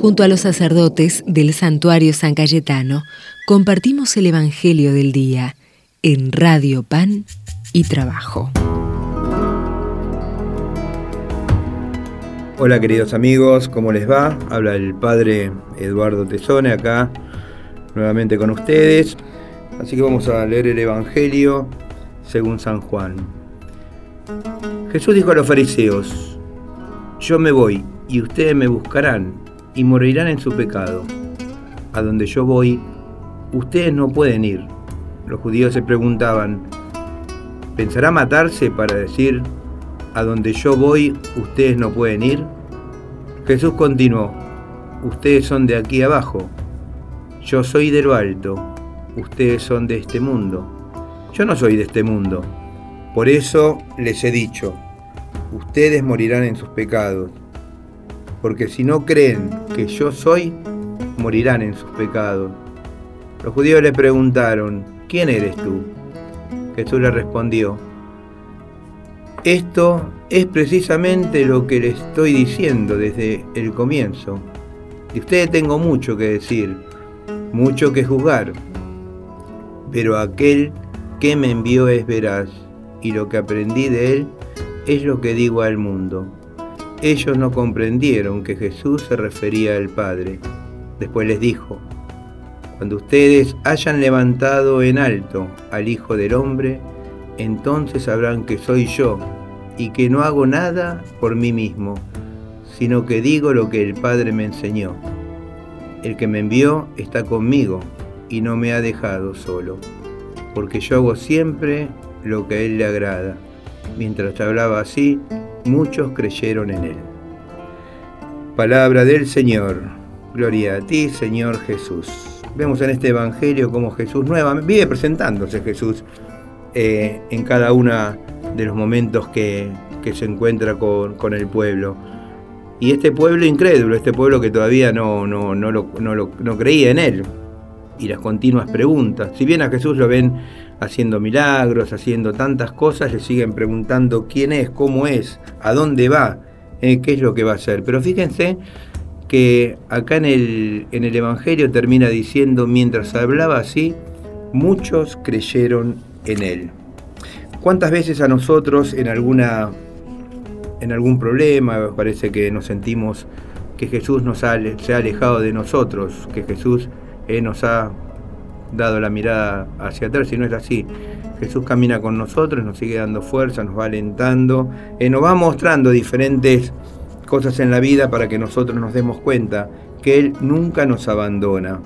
Junto a los sacerdotes del santuario San Cayetano, compartimos el Evangelio del Día en Radio Pan y Trabajo. Hola queridos amigos, ¿cómo les va? Habla el Padre Eduardo Tesone acá nuevamente con ustedes. Así que vamos a leer el Evangelio según San Juan. Jesús dijo a los fariseos, yo me voy y ustedes me buscarán y morirán en su pecado. A donde yo voy, ustedes no pueden ir. Los judíos se preguntaban, ¿pensará matarse para decir, a donde yo voy, ustedes no pueden ir? Jesús continuó, ustedes son de aquí abajo, yo soy de lo alto, ustedes son de este mundo. Yo no soy de este mundo, por eso les he dicho, ustedes morirán en sus pecados porque si no creen que yo soy, morirán en sus pecados. Los judíos le preguntaron, ¿quién eres tú? Jesús le respondió, esto es precisamente lo que le estoy diciendo desde el comienzo. De ustedes tengo mucho que decir, mucho que juzgar, pero aquel que me envió es veraz, y lo que aprendí de él es lo que digo al mundo. Ellos no comprendieron que Jesús se refería al Padre. Después les dijo, cuando ustedes hayan levantado en alto al Hijo del Hombre, entonces sabrán que soy yo y que no hago nada por mí mismo, sino que digo lo que el Padre me enseñó. El que me envió está conmigo y no me ha dejado solo, porque yo hago siempre lo que a Él le agrada. Mientras hablaba así, muchos creyeron en él. Palabra del Señor. Gloria a ti, Señor Jesús. Vemos en este Evangelio cómo Jesús nuevamente vive presentándose Jesús eh, en cada uno de los momentos que, se encuentra con, el pueblo. Y este pueblo incrédulo, este pueblo que todavía no, no, no, no creía en él. Y las continuas preguntas. Si bien a Jesús lo ven haciendo milagros, haciendo tantas cosas, le siguen preguntando quién es, cómo es, a dónde va, eh, qué es lo que va a hacer. Pero fíjense que acá en el, en el Evangelio termina diciendo, mientras hablaba así, muchos creyeron en él. ¿Cuántas veces a nosotros en alguna en algún problema, parece que nos sentimos que Jesús nos ha, se ha alejado de nosotros, que Jesús eh, nos ha dado la mirada hacia atrás, si no es así. Jesús camina con nosotros, nos sigue dando fuerza, nos va alentando, eh, nos va mostrando diferentes cosas en la vida para que nosotros nos demos cuenta que Él nunca nos abandona.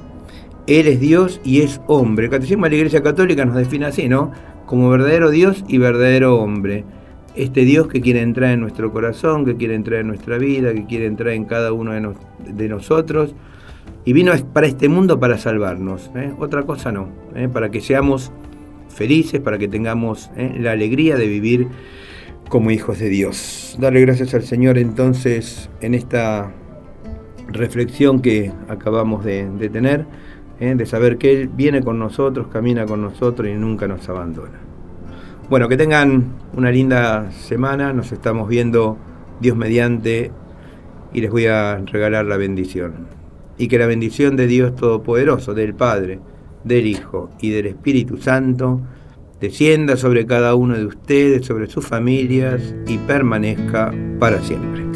Él es Dios y es hombre. El Catecismo de la Iglesia Católica nos define así, ¿no? Como verdadero Dios y verdadero hombre. Este Dios que quiere entrar en nuestro corazón, que quiere entrar en nuestra vida, que quiere entrar en cada uno de nosotros y vino para este mundo para salvarnos, ¿eh? otra cosa no, ¿eh? para que seamos felices, para que tengamos ¿eh? la alegría de vivir como hijos de Dios. Darle gracias al Señor entonces en esta reflexión que acabamos de, de tener, de saber que Él viene con nosotros, camina con nosotros y nunca nos abandona. Bueno, que tengan una linda semana, nos estamos viendo Dios mediante y les voy a regalar la bendición y que la bendición de Dios Todopoderoso, del Padre, del Hijo y del Espíritu Santo, descienda sobre cada uno de ustedes, sobre sus familias y permanezca para siempre.